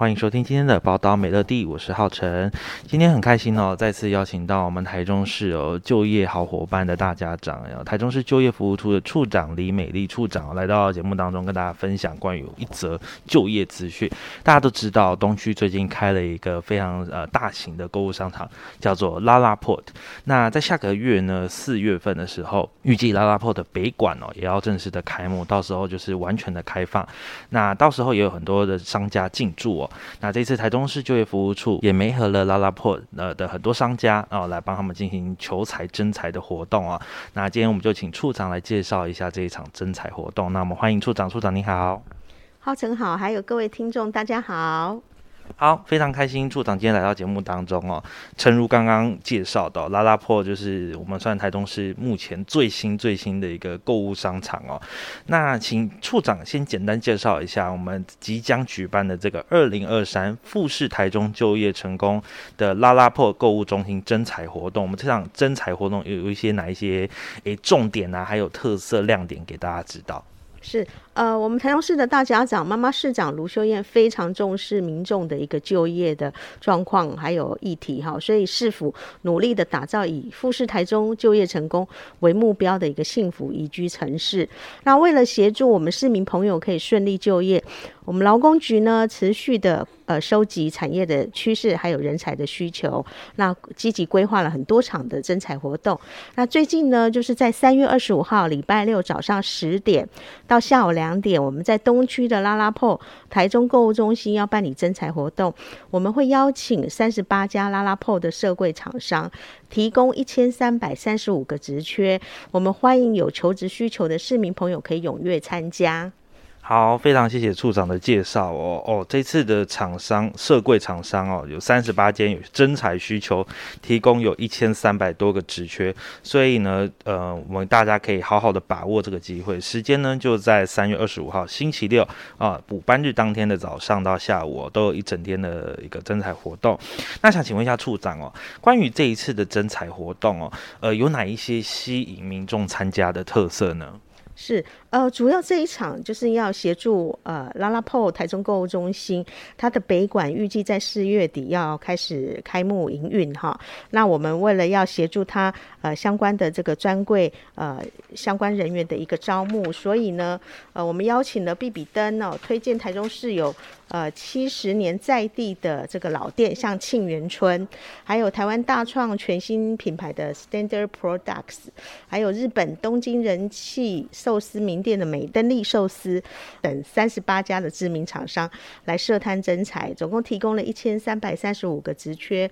欢迎收听今天的宝岛美乐蒂，我是浩辰。今天很开心哦，再次邀请到我们台中市哦就业好伙伴的大家长，台中市就业服务处的处长李美丽处长来到节目当中，跟大家分享关于一则就业资讯。大家都知道，东区最近开了一个非常呃大型的购物商场，叫做拉拉 port。那在下个月呢，四月份的时候，预计拉拉 port 的北馆哦也要正式的开幕，到时候就是完全的开放。那到时候也有很多的商家进驻哦。那这次台中市就业服务处也没合了拉拉破呃的很多商家哦，来帮他们进行求财征财的活动啊。那今天我们就请处长来介绍一下这一场征财活动。那我们欢迎处长，处长你好。浩成好，还有各位听众大家好。好，非常开心，处长今天来到节目当中哦。诚如刚刚介绍的，LaLaport 就是我们算台中市目前最新最新的一个购物商场哦。那请处长先简单介绍一下我们即将举办的这个二零二三富士台中就业成功的拉拉破购物中心征才活动。我们这场征才活动有有一些哪一些诶重点啊，还有特色亮点给大家知道。是。呃，我们台中市的大家长妈妈市长卢秀燕非常重视民众的一个就业的状况还有议题哈，所以市府努力的打造以富士台中就业成功为目标的一个幸福宜居城市。那为了协助我们市民朋友可以顺利就业，我们劳工局呢持续的呃收集产业的趋势还有人才的需求，那积极规划了很多场的征才活动。那最近呢，就是在三月二十五号礼拜六早上十点到下午两。两点，我们在东区的拉拉铺台中购物中心要办理征才活动，我们会邀请三十八家拉拉铺的社柜厂商，提供一千三百三十五个职缺，我们欢迎有求职需求的市民朋友可以踊跃参加。好，非常谢谢处长的介绍哦哦，这次的厂商社柜厂商哦，有三十八间有征才需求，提供有一千三百多个职缺，所以呢，呃，我们大家可以好好的把握这个机会，时间呢就在三月二十五号星期六啊，补班日当天的早上到下午，都有一整天的一个征才活动。那想请问一下处长哦，关于这一次的征才活动哦，呃，有哪一些吸引民众参加的特色呢？是。呃，主要这一场就是要协助呃拉拉 Po 台中购物中心，它的北馆预计在四月底要开始开幕营运哈。那我们为了要协助它呃相关的这个专柜呃相关人员的一个招募，所以呢呃我们邀请了毕比登哦，推荐台中市有呃七十年在地的这个老店，像沁园春，还有台湾大创全新品牌的 Standard Products，还有日本东京人气寿司名店的美登利寿司等三十八家的知名厂商来设摊征才，总共提供了一千三百三十五个职缺，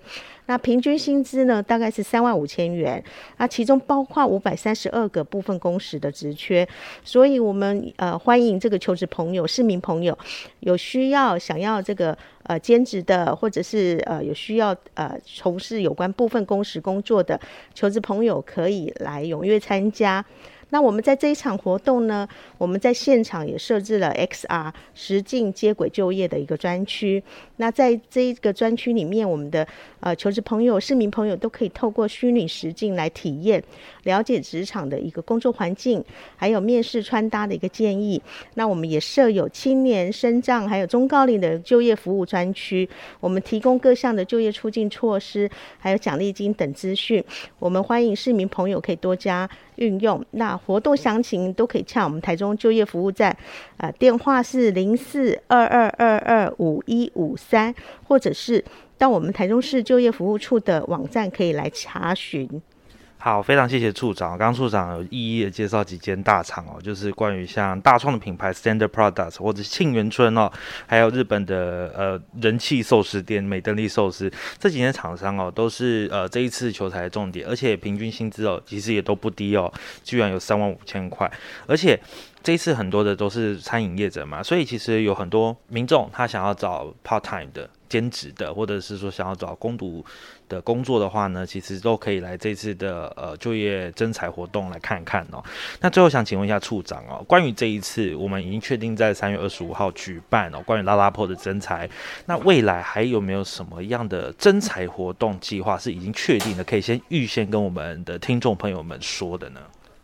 那平均薪资呢大概是三万五千元，那其中包括五百三十二个部分工时的职缺，所以我们呃欢迎这个求职朋友、市民朋友有需要想要这个呃兼职的，或者是呃有需要呃从事有关部分工时工作的求职朋友，可以来踊跃参加。那我们在这一场活动呢，我们在现场也设置了 XR 实境接轨就业的一个专区。那在这一个专区里面，我们的呃求职朋友、市民朋友都可以透过虚拟实境来体验、了解职场的一个工作环境，还有面试穿搭的一个建议。那我们也设有青年、身障还有中高龄的就业服务专区，我们提供各项的就业促进措施，还有奖励金等资讯。我们欢迎市民朋友可以多加运用。那活动详情都可以洽我们台中就业服务站，啊、呃，电话是零四二二二二五一五三，或者是到我们台中市就业服务处的网站可以来查询。好，非常谢谢处长。刚刚处长有一一的介绍几间大厂哦，就是关于像大创的品牌 Standard Products 或者是沁园春哦，还有日本的呃人气寿司店美登利寿司这几间厂商哦，都是呃这一次求才的重点，而且平均薪资哦其实也都不低哦，居然有三万五千块，而且这一次很多的都是餐饮业者嘛，所以其实有很多民众他想要找 part time 的兼职的，或者是说想要找工读的工作的话呢，其实都可以来这次的呃就业征才活动来看看哦。那最后想请问一下处长哦，关于这一次我们已经确定在三月二十五号举办哦，关于拉拉破的征才，那未来还有没有什么样的征才活动计划是已经确定的，可以先预先跟我们的听众朋友们说的呢？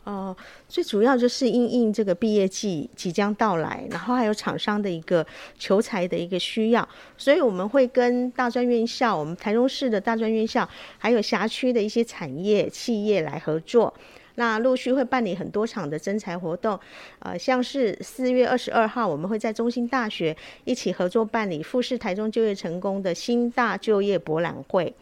哦、最主要就是因应这个毕业季即将到来，然后还有厂商的一个求才的一个需要，所以我们会跟大专院校，我们台中市的大专院校，还有辖区的一些产业企业来合作。那陆续会办理很多场的征才活动，呃，像是四月二十二号，我们会在中兴大学一起合作办理富士台中就业成功的新大就业博览会。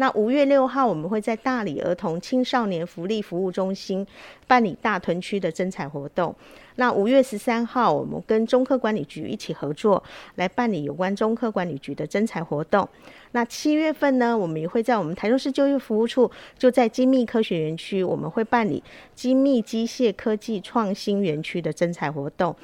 那五月六号，我们会在大理儿童青少年福利服务中心办理大屯区的征才活动。那五月十三号，我们跟中科管理局一起合作，来办理有关中科管理局的征才活动。那七月份呢，我们也会在我们台中市就业服务处，就在精密科学园区，我们会办理精密机械科技创新园区的征才活动。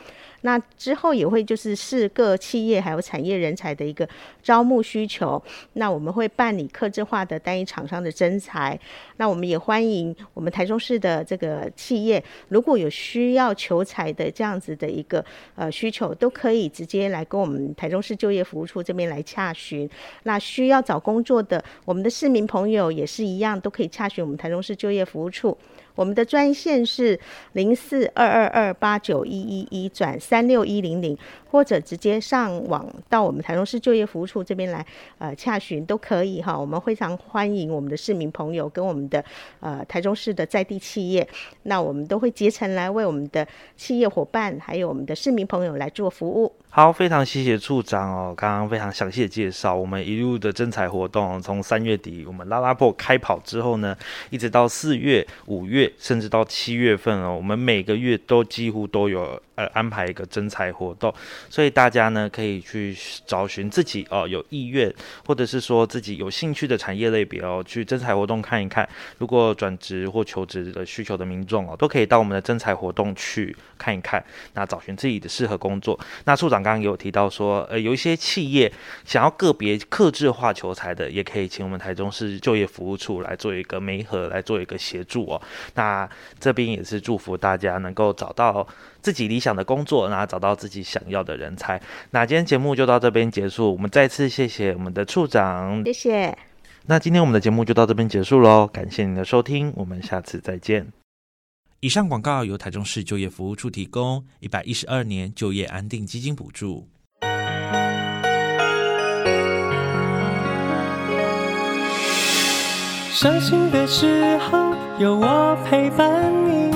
那之后也会就是是各企业还有产业人才的一个招募需求，那我们会办理客制化的单一厂商的征才。那我们也欢迎我们台中市的这个企业，如果有需要求才的这样子的一个呃需求，都可以直接来跟我们台中市就业服务处这边来洽询。那需要找工作的我们的市民朋友也是一样，都可以洽询我们台中市就业服务处。我们的专线是零四二二二八九一一一转三六一零零，或者直接上网到我们台中市就业服务处这边来呃洽询都可以哈。我们非常欢迎我们的市民朋友跟我们的呃台中市的在地企业，那我们都会竭诚来为我们的企业伙伴还有我们的市民朋友来做服务。好，非常谢谢处长哦，刚刚非常详细的介绍我们一路的征才活动，从三月底我们拉拉破开跑之后呢，一直到四月、五月，甚至到七月份哦，我们每个月都几乎都有呃安排一个征才活动，所以大家呢可以去找寻自己哦有意愿或者是说自己有兴趣的产业类别哦，去征才活动看一看。如果转职或求职的需求的民众哦，都可以到我们的征才活动去看一看，那找寻自己的适合工作。那处长。刚刚有提到说，呃，有一些企业想要个别客制化求才的，也可以请我们台中市就业服务处来做一个媒合，来做一个协助哦。那这边也是祝福大家能够找到自己理想的工作，然后找到自己想要的人才。那今天节目就到这边结束，我们再次谢谢我们的处长，谢谢。那今天我们的节目就到这边结束喽，感谢您的收听，我们下次再见。以上广告由台中市就业服务处提供，一百一十二年就业安定基金补助。伤心的时候有我陪伴你，